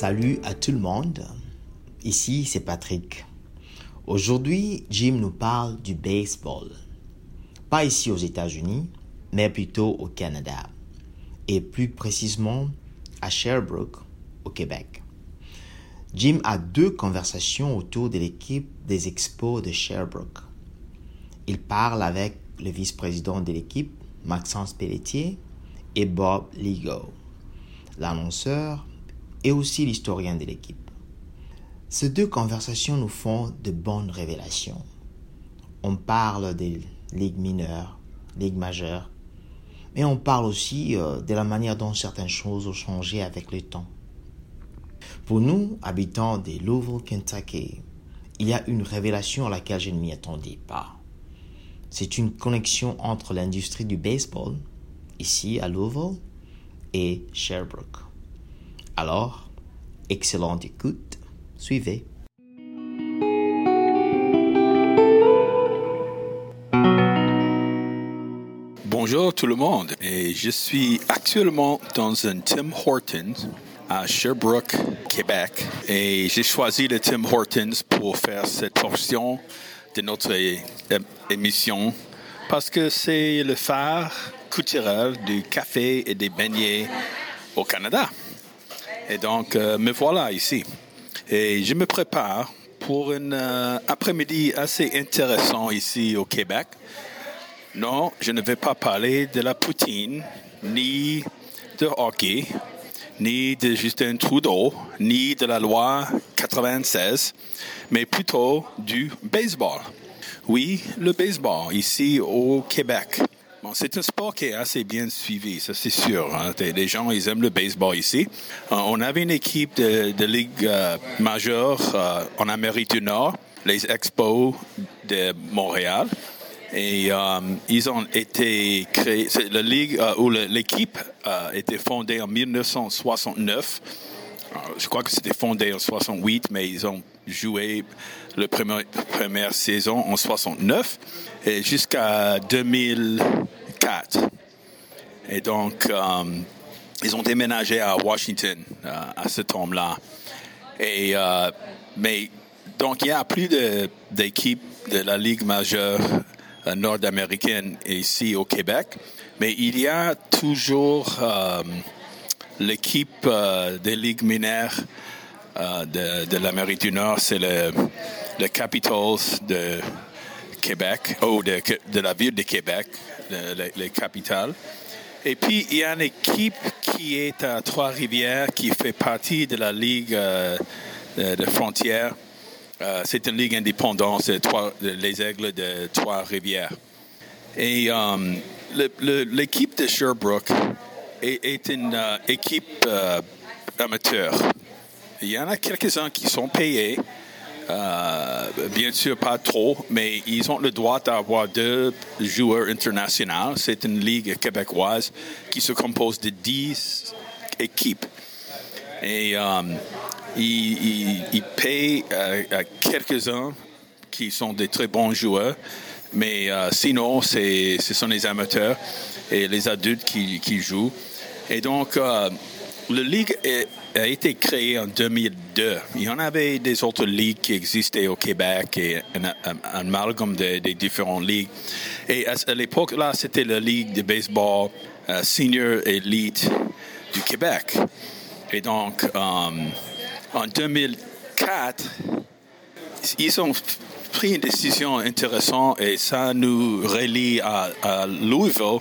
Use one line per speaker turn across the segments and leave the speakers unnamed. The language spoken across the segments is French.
Salut à tout le monde. Ici, c'est Patrick. Aujourd'hui, Jim nous parle du baseball. Pas ici aux États-Unis, mais plutôt au Canada. Et plus précisément à Sherbrooke, au Québec. Jim a deux conversations autour de l'équipe des Expos de Sherbrooke. Il parle avec le vice-président de l'équipe, Maxence Pelletier, et Bob Ligo, l'annonceur et aussi l'historien de l'équipe. Ces deux conversations nous font de bonnes révélations. On parle des ligues mineures, ligues majeures, mais on parle aussi euh, de la manière dont certaines choses ont changé avec le temps. Pour nous, habitants de Louisville, Kentucky, il y a une révélation à laquelle je ne m'y attendais pas. C'est une connexion entre l'industrie du baseball, ici à Louisville, et Sherbrooke. Alors, excellente écoute, suivez.
Bonjour tout le monde, et je suis actuellement dans un Tim Hortons à Sherbrooke, Québec, et j'ai choisi le Tim Hortons pour faire cette portion de notre émission parce que c'est le phare culturel du café et des beignets au Canada. Et donc, euh, me voilà ici. Et je me prépare pour un euh, après-midi assez intéressant ici au Québec. Non, je ne vais pas parler de la poutine, ni de hockey, ni de Justin Trudeau, ni de la loi 96, mais plutôt du baseball. Oui, le baseball ici au Québec. Bon, c'est un sport qui est assez bien suivi, ça c'est sûr. Hein. Les gens, ils aiment le baseball ici. Euh, on avait une équipe de, ligue euh, majeure euh, en Amérique du Nord, les Expos de Montréal. Et ils ont été créés. La ligue ou l'équipe a été fondée en 1969. je crois que c'était fondé en 68, mais ils ont joué la première saison en 69 et jusqu'à 2004. Et donc, euh, ils ont déménagé à Washington euh, à ce temps-là. Et, euh, mais donc, il y a plus d'équipes de, la Ligue majeure nord-américaine ici au Québec, mais il y a toujours l'équipe des ligues mineures de, de l'Amérique du Nord, c'est le, le Capitals de Québec, ou de, la ville de Québec, les capitales. Et puis, il y a une équipe qui est à Trois-Rivières, qui fait partie de la Ligue euh, de, frontières. Euh, c'est une ligue indépendante, c'est les Aigles de Trois-Rivières. Et um, l'équipe de Sherbrooke est, est une uh, équipe amateur. Il y en a quelques-uns qui sont payés euh, bien sûr, pas trop, mais ils ont le droit d'avoir deux joueurs internationaux. C'est une ligue québécoise qui se compose de dix équipes. Et euh, ils, payent euh, quelques-uns qui sont des très bons joueurs, mais sinon, ce sont les amateurs et les adultes qui, jouent. Et donc, la ligue a été créée en 2002. Il y en avait des autres ligues qui existaient au Québec et un, amalgame des différentes ligues. Et à, l'époque, là, c'était la ligue de baseball euh, senior elite du Québec. Et donc, euh, en 2004, ils ont pris une décision intéressante et ça nous relie à, Louisville,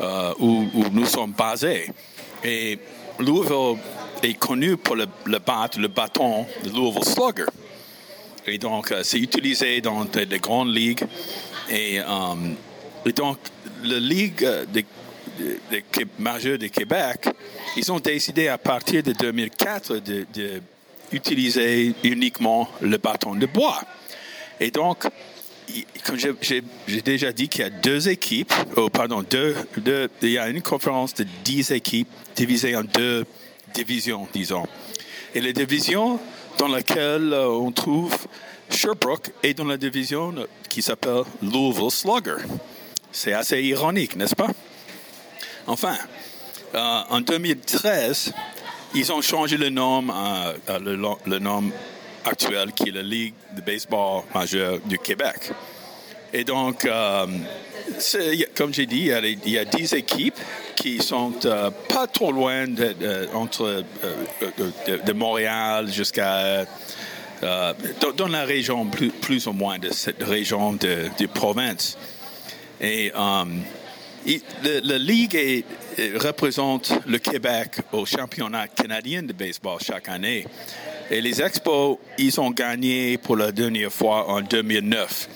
euh, où, où, nous sommes basés. Et Louisville est connu pour le, le, le bâton de Louisville Slugger. Et donc, euh, c'est utilisé dans les grandes ligues. Et, euh, donc, la ligue de des majeurs du Québec, ils ont décidé à partir de 2004 d'utiliser uniquement le bâton de bois. Et donc, comme j'ai déjà dit qu'il y a deux équipes, oh, pardon, deux, deux, il y a une conférence de dix équipes divisées en deux divisions, disons. Et les divisions dans lesquelles euh, on trouve Sherbrooke est dans la division qui s'appelle Louisville Slugger. C'est assez ironique, n'est-ce pas? Enfin, euh, en 2013, ils ont changé le nom, euh, le, nom actuelle qui est la Ligue de baseball majeure du Québec. Et donc, comme j'ai dit, il y, a, dix équipes qui sont euh, pas trop loin de, entre euh, de, Montréal jusqu'à dans, la région plus, plus, ou moins de cette région de, de province. Et la Ligue représente le Québec au championnat canadien de baseball chaque année. Et les Expos, ils ont gagné pour la dernière fois en 2009.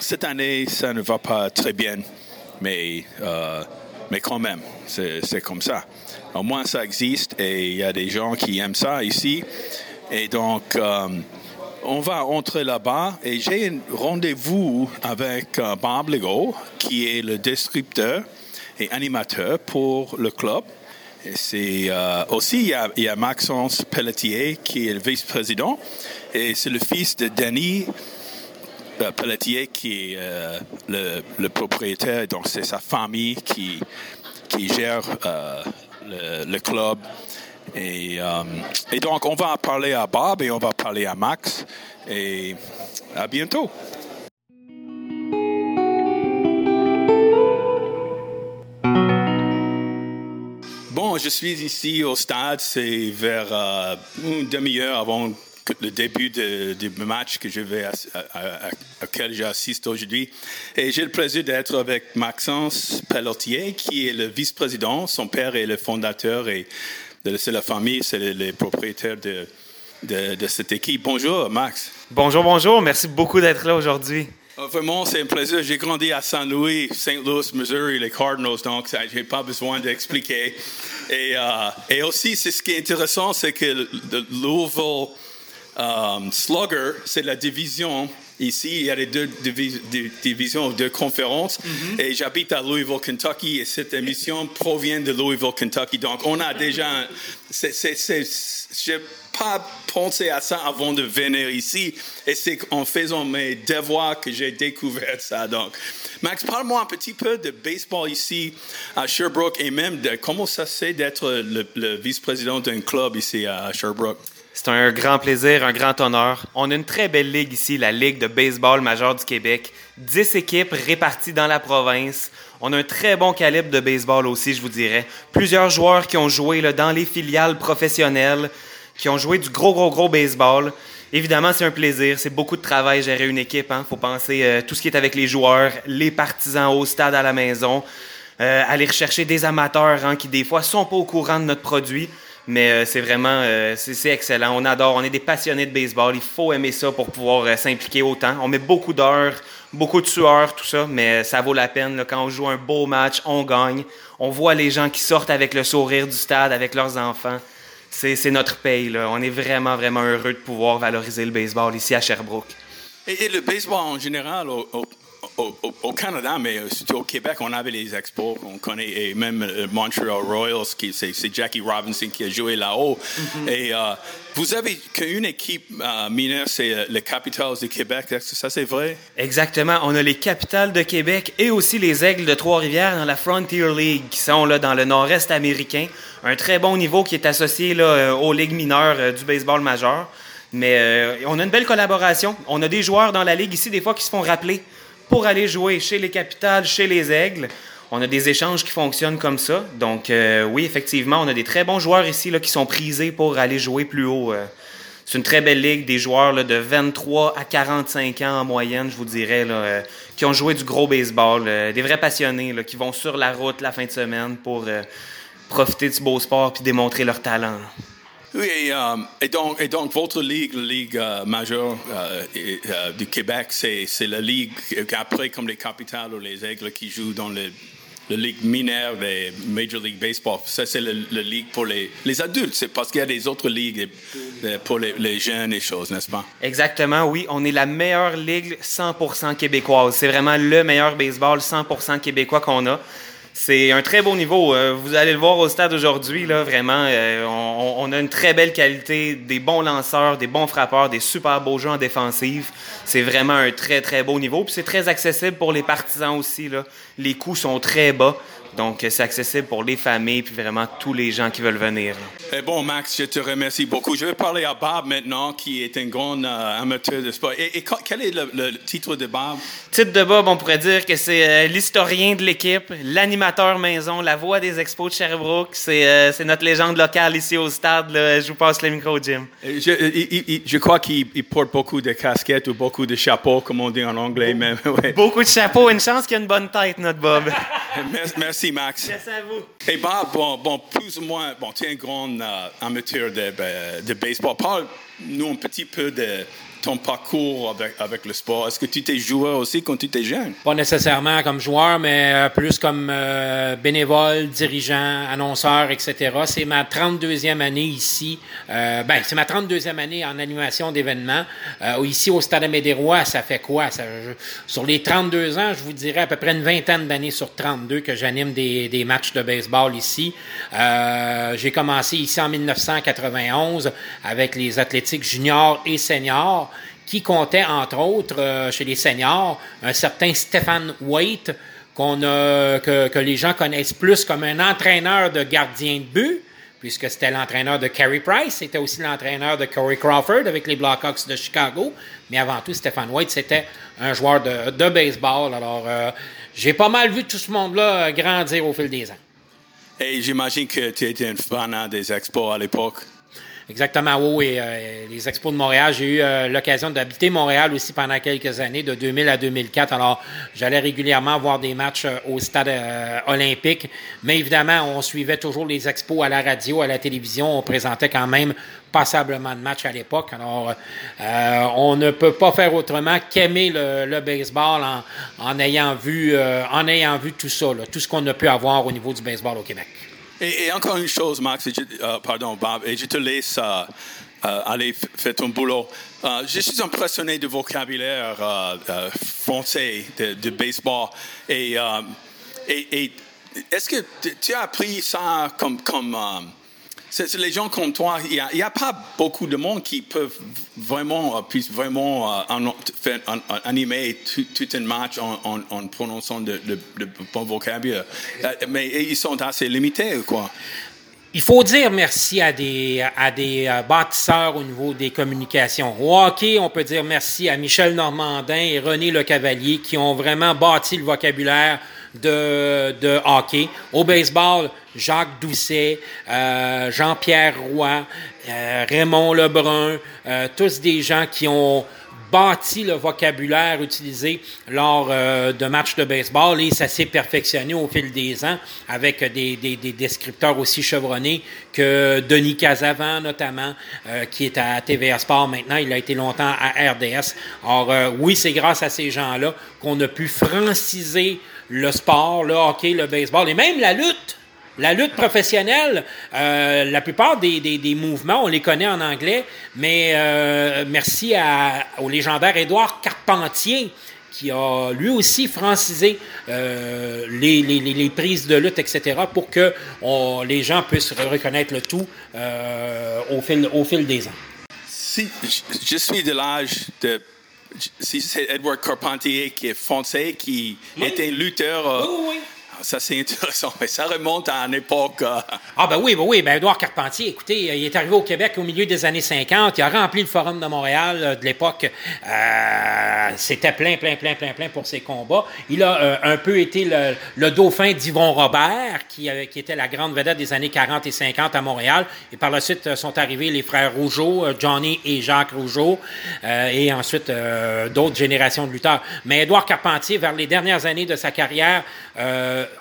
cette année, ça ne va pas très bien, mais, euh, mais quand même, c'est comme ça. Au moins, ça existe et il y a des gens qui aiment ça ici. Et donc, euh, on va entrer là-bas et j'ai un rendez-vous avec euh, Bob Legault, qui est le descripteur et animateur pour le club. C'est euh, aussi il y, a, Maxence Pelletier qui est le vice-président et c'est le fils de Denis Pelletier qui est euh, le, propriétaire. Donc c'est sa famille qui qui gère le, le, club. Et, et donc on va parler à Bob et on va parler à Max et à bientôt. je suis ici au stade, c'est vers euh, une demi-heure avant le début du match que je vais à, auquel j'assiste aujourd'hui. Et j'ai le plaisir d'être avec Maxence Pelletier, qui est le vice-président. Son père est le fondateur et c'est la famille, c'est les, propriétaires de, de, cette équipe. Bonjour, Max.
Bonjour, bonjour. Merci beaucoup d'être là aujourd'hui.
Euh, vraiment, c'est un plaisir. J'ai grandi à Saint Louis, Saint Louis, Missouri, les Cardinals, donc j'ai pas besoin d'expliquer. Et, euh, et, aussi, c'est ce qui est intéressant, c'est que le, Louisville um, Slugger, c'est la division. Ici, il y a les deux divisions, deux conférences. Mm-hmm. Et j'habite à Louisville, Kentucky, et cette émission provient de Louisville, Kentucky. Donc, on a déjà. C'est, pas pensé à ça avant de venir ici. Et c'est en faisant mes devoirs que j'ai découvert ça. Donc, Max, parle-moi un petit peu de baseball ici à Sherbrooke et même de comment ça c'est d'être le, vice-président d'un club ici à Sherbrooke.
C'est un grand plaisir, un grand honneur. On a une très belle ligue ici, la Ligue de baseball majeur du Québec. Dix équipes réparties dans la province. On a un très bon calibre de baseball aussi, je vous dirais. Plusieurs joueurs qui ont joué là, dans les filiales professionnelles qui ont joué du gros, gros, gros baseball. Évidemment, c'est un plaisir. C'est beaucoup de travail gérer une équipe. Il hein. faut penser euh, tout ce qui est avec les joueurs, les partisans au stade, à la maison, euh, aller rechercher des amateurs hein, qui, des fois, sont pas au courant de notre produit. Mais euh, c'est vraiment, c'est excellent. On adore. On est des passionnés de baseball. Il faut aimer ça pour pouvoir s'impliquer autant. On met beaucoup d'heures, beaucoup de sueur, tout ça, mais ça vaut la peine. Quand on joue un beau match, on gagne. On voit les gens qui sortent avec le sourire du stade, avec leurs enfants c'est notre pays. Là. On est vraiment, vraiment heureux de pouvoir valoriser le baseball ici à Sherbrooke.
Et, le baseball en général, au, Canada, mais surtout au Québec, on avait les expos, on connaît, et même le Montreal Royals, c'est Jackie Robinson qui a joué là-haut. Mm-hmm. Et euh, vous avez qu'une équipe euh, mineure, c'est euh, les Capitals de Québec, ça c'est vrai?
Exactement, on a les Capitals de Québec et aussi les Aigles de Trois-Rivières dans la Frontier League, qui sont là dans le nord-est américain. Un très bon niveau qui est associé là, aux ligues mineures du baseball majeur. Mais on a une belle collaboration. On a des joueurs dans la ligue ici, des fois, qui se font rappeler pour aller jouer chez les Capitales, chez les Aigles. On a des échanges qui fonctionnent comme ça. Donc, euh, oui, effectivement, on a des très bons joueurs ici qui sont prisés pour aller jouer plus haut. Euh. C'est une très belle ligue, des joueurs là, de 23 à 45 ans en moyenne, je vous dirais, euh, qui ont joué du gros baseball, des vrais passionnés qui vont sur la route la fin de semaine pour profiter du beau sport puis démontrer leur talent.
Oui, euh, et, donc, votre ligue, la ligue euh, majeure euh, du Québec, c'est la ligue après comme les capitales ou les aigles qui jouent dans le la ligue mineure des Major League Baseball. Ça, c'est la ligue pour les, les adultes. C'est parce qu'il y a des autres ligues pour les, les jeunes et choses, n'est-ce pas?
Exactement, oui. On est la meilleure ligue 100% québécoise. C'est vraiment le meilleur baseball 100% québécois qu'on a. C'est un très beau niveau. Euh, vous allez le voir au stade aujourd'hui, là, vraiment. Euh, on, a une très belle qualité, des bons lanceurs, des bons frappeurs, des super beaux jeux en défensive. C'est vraiment un très, très beau niveau. Puis c'est très accessible pour les partisans aussi. Là. Les coûts sont très bas. Donc, c'est accessible pour les familles puis vraiment tous les gens qui veulent venir.
Eh bon, Max, je te remercie beaucoup. Je vais parler à Bob maintenant, qui est un grand euh, amateur de sport. Et, quel est le, titre de Bob?
Titre de Bob, on pourrait dire que c'est euh, l'historien de l'équipe, l'animateur maison, la voix des expos de Sherbrooke. C'est euh, notre légende locale ici au stade. Je vous passe le micro, Jim.
Je, je crois qu'il porte beaucoup de casquettes ou beaucoup de chapeaux, comme on dit en anglais. Même.
Beaucoup de chapeaux. Une chance qu'il a une bonne tête, notre Bob.
Merci. Max.
Merci à vous.
Et Bob, bon, bon, plus ou moins, bon, tu es un grand euh, amateur de, de baseball. Parle-nous un petit peu de ton parcours avec, le sport? Est-ce que tu t'es joueur aussi quand tu étais jeune?
Pas nécessairement comme joueur, mais euh, plus comme euh, bénévole, dirigeant, annonceur, etc. C'est ma 32e année ici. Euh, ben, c'est ma 32e année en animation d'événements. ici, au Stade Amédérois, ça fait quoi? Sur les 32 ans, je vous dirais à peu près une vingtaine d'années sur 32 que j'anime des, des, matchs de baseball ici. J'ai commencé ici en 1991 avec les athlétiques juniors et seniors qui comptait, entre autres, euh, chez les seniors, un certain Stephen Waite, qu'on a, que, les gens connaissent plus comme un entraîneur de gardien de but, puisque c'était l'entraîneur de Carey Price, c'était aussi l'entraîneur de Corey Crawford avec les Blackhawks de Chicago, mais avant tout, Stephen White, c'était un joueur de, de baseball. Alors, euh, j'ai pas mal vu tout ce monde-là grandir au fil des ans.
Et j'imagine que tu étais un fan des expos à l'époque.
Exactement, oui. Et, euh, les Expos de Montréal, j'ai eu euh, l'occasion d'habiter Montréal aussi pendant quelques années, de 2000 à 2004. Alors, j'allais régulièrement voir des matchs euh, au stade olympique. Mais évidemment, on suivait toujours les Expos à la radio, à la télévision. On présentait quand même passablement de matchs à l'époque. Alors, on ne peut pas faire autrement qu'aimer le, baseball en, ayant vu, en ayant vu tout ça, tout ce qu'on a pu avoir au niveau du baseball au Québec.
Et, encore une chose, Max, euh, pardon, Bob, et je te laisse euh, euh, aller faire ton boulot. je suis impressionné du vocabulaire français de, baseball. Et, et, est-ce que tu as appris ça comme, comme les gens comme toi, il n'y a, pas beaucoup de monde qui peuvent vraiment, euh, vraiment euh, animer tout, un match en, prononçant de, bon vocabulaire. Euh, mais ils sont assez limités, quoi.
Il faut dire merci à des, à des bâtisseurs au niveau des communications. Au on peut dire merci à Michel Normandin et René Le Cavalier qui ont vraiment bâti le vocabulaire de, de hockey. Au baseball, Jacques Doucet, euh, Jean-Pierre Roy, euh, Raymond Lebrun, euh, tous des gens qui ont bâti le vocabulaire utilisé lors de matchs de baseball et ça s'est perfectionné au fil des ans avec des, des, des descripteurs aussi chevronnés que Denis Casavant notamment, qui est à TVA Sport maintenant, il a été longtemps à RDS. Alors oui, c'est grâce à ces gens-là qu'on a pu franciser le sport, le hockey, le baseball et même la lutte. La lutte professionnelle, euh, la plupart des, des, mouvements, on les connaît en anglais, mais euh, merci à, au légendaire Édouard Carpentier qui a lui aussi francisé euh, les, les, les, prises de lutte, etc., pour que les gens puissent reconnaître le tout au, fil, au fil des ans.
Si je suis de l'âge de c'est Edward Carpentier qui est français, qui était lutteur.
oui, oui.
Ah, ça, c'est intéressant. Mais ça remonte à une époque. Euh,
ah, ben oui, ben oui. Ben, Edouard Carpentier, écoutez, il est arrivé au Québec au milieu des années 50. Il a rempli le Forum de Montréal euh, de l'époque. Euh, c'était plein, plein, plein, plein, plein pour ses combats. Il a un peu été le, dauphin d'Yvon Robert, qui, qui était la grande vedette des années 40 et 50 à Montréal. Et par la suite sont arrivés les frères Rougeau, Johnny et Jacques Rougeau, et ensuite d'autres générations de lutteurs. Mais Edouard Carpentier, vers les dernières années de sa carrière,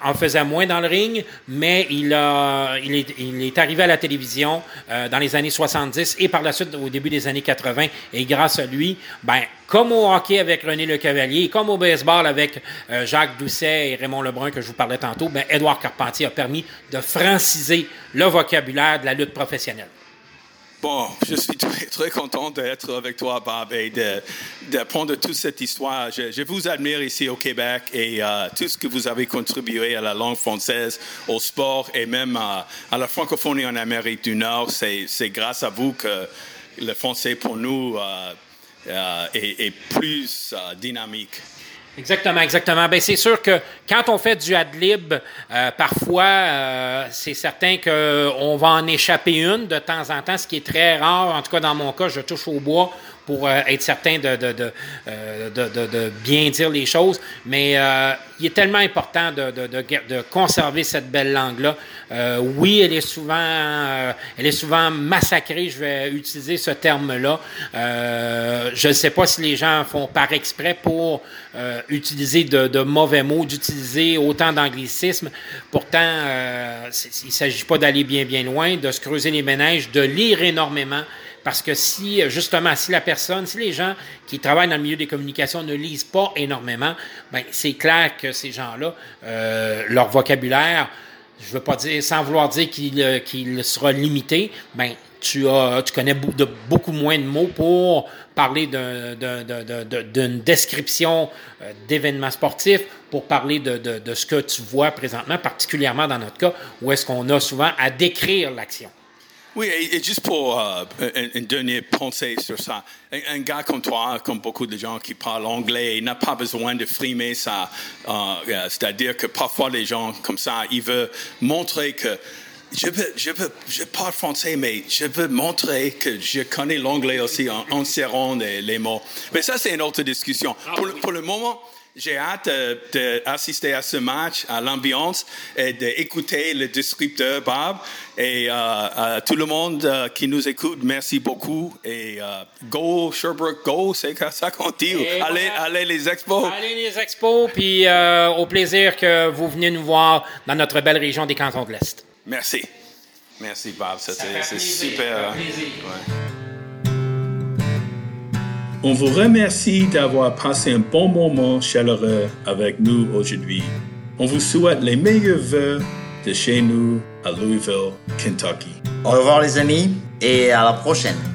en faisait moins dans le ring, mais il, a, il, est, il est arrivé à la télévision euh, dans les années 70 et par la suite au début des années 80. Et grâce à lui, ben, comme au hockey avec René Le Cavalier, comme au baseball avec euh, Jacques Doucet et Raymond Lebrun que je vous parlais tantôt, ben, Édouard Carpentier a permis de franciser le vocabulaire de la lutte professionnelle.
Bon, je suis très, très content d'être avec toi, Bob, et d'apprendre toute cette histoire. Je, vous admire ici au Québec et euh, tout ce que vous avez contribué à la langue française, au sport et même à la francophonie en Amérique du Nord. C'est grâce à vous que le français pour nous euh, euh, est, plus dynamique.
Exactement, exactement. Ben c'est sûr que quand on fait du ad-lib, euh, parfois, euh, c'est certain qu'on va en échapper une de temps en temps, ce qui est très rare. En tout cas, dans mon cas, je touche au bois pour euh, être certain de, de, bien dire les choses. Mais il est tellement important de, conserver cette belle langue-là. oui, elle est souvent, elle est souvent massacrée. Je vais utiliser ce terme-là. je ne sais pas si les gens font par exprès pour utiliser de, mauvais mots, d'utiliser autant d'anglicisme. Pourtant, il ne s'agit pas d'aller bien, bien loin, de se creuser les ménages, de lire énormément. Parce que si, justement, si la personne, si les gens qui travaillent dans le milieu des communications ne lisent pas énormément, ben, c'est clair que ces gens-là, euh, leur vocabulaire, je veux pas dire, sans vouloir dire qu'il euh, sera limité, ben, tu, as, tu connais de, beaucoup moins de mots pour parler d'une description euh, d'événements sportifs, pour parler de, de, ce que tu vois présentement, particulièrement dans notre cas, où est-ce qu'on a souvent à décrire l'action.
Oui, et, juste pour euh, un, dernier pensée sur ça, un, gars comme toi, comme beaucoup de gens qui parlent anglais, il n'a pas besoin de frimer ça. Euh, euh, c'est-à-dire que parfois les gens comme ça, ils veulent montrer que je, veux, je, veux, je parle français, mais je veux montrer que je connais l'anglais aussi en, serrant les, mots. Mais ça, c'est une autre discussion. Pour, pour le moment, j'ai hâte d'assister à ce match, à l'ambiance et d'écouter le descripteur Bob. Et euh, à tout le monde euh, qui nous écoute, merci beaucoup. Et euh, go Sherbrooke, go, c'est ça qu'on dit. Allez, allez les expos.
Allez les expos, puis au plaisir que vous venez nous voir dans notre belle région des Cantons de l'Est.
Merci. Merci Bob, c'est super.
On vous remercie d'avoir passé un bon moment chaleureux avec nous aujourd'hui. On vous souhaite les meilleurs vœux de chez nous à Louisville, Kentucky.
Au revoir les amis et à la prochaine.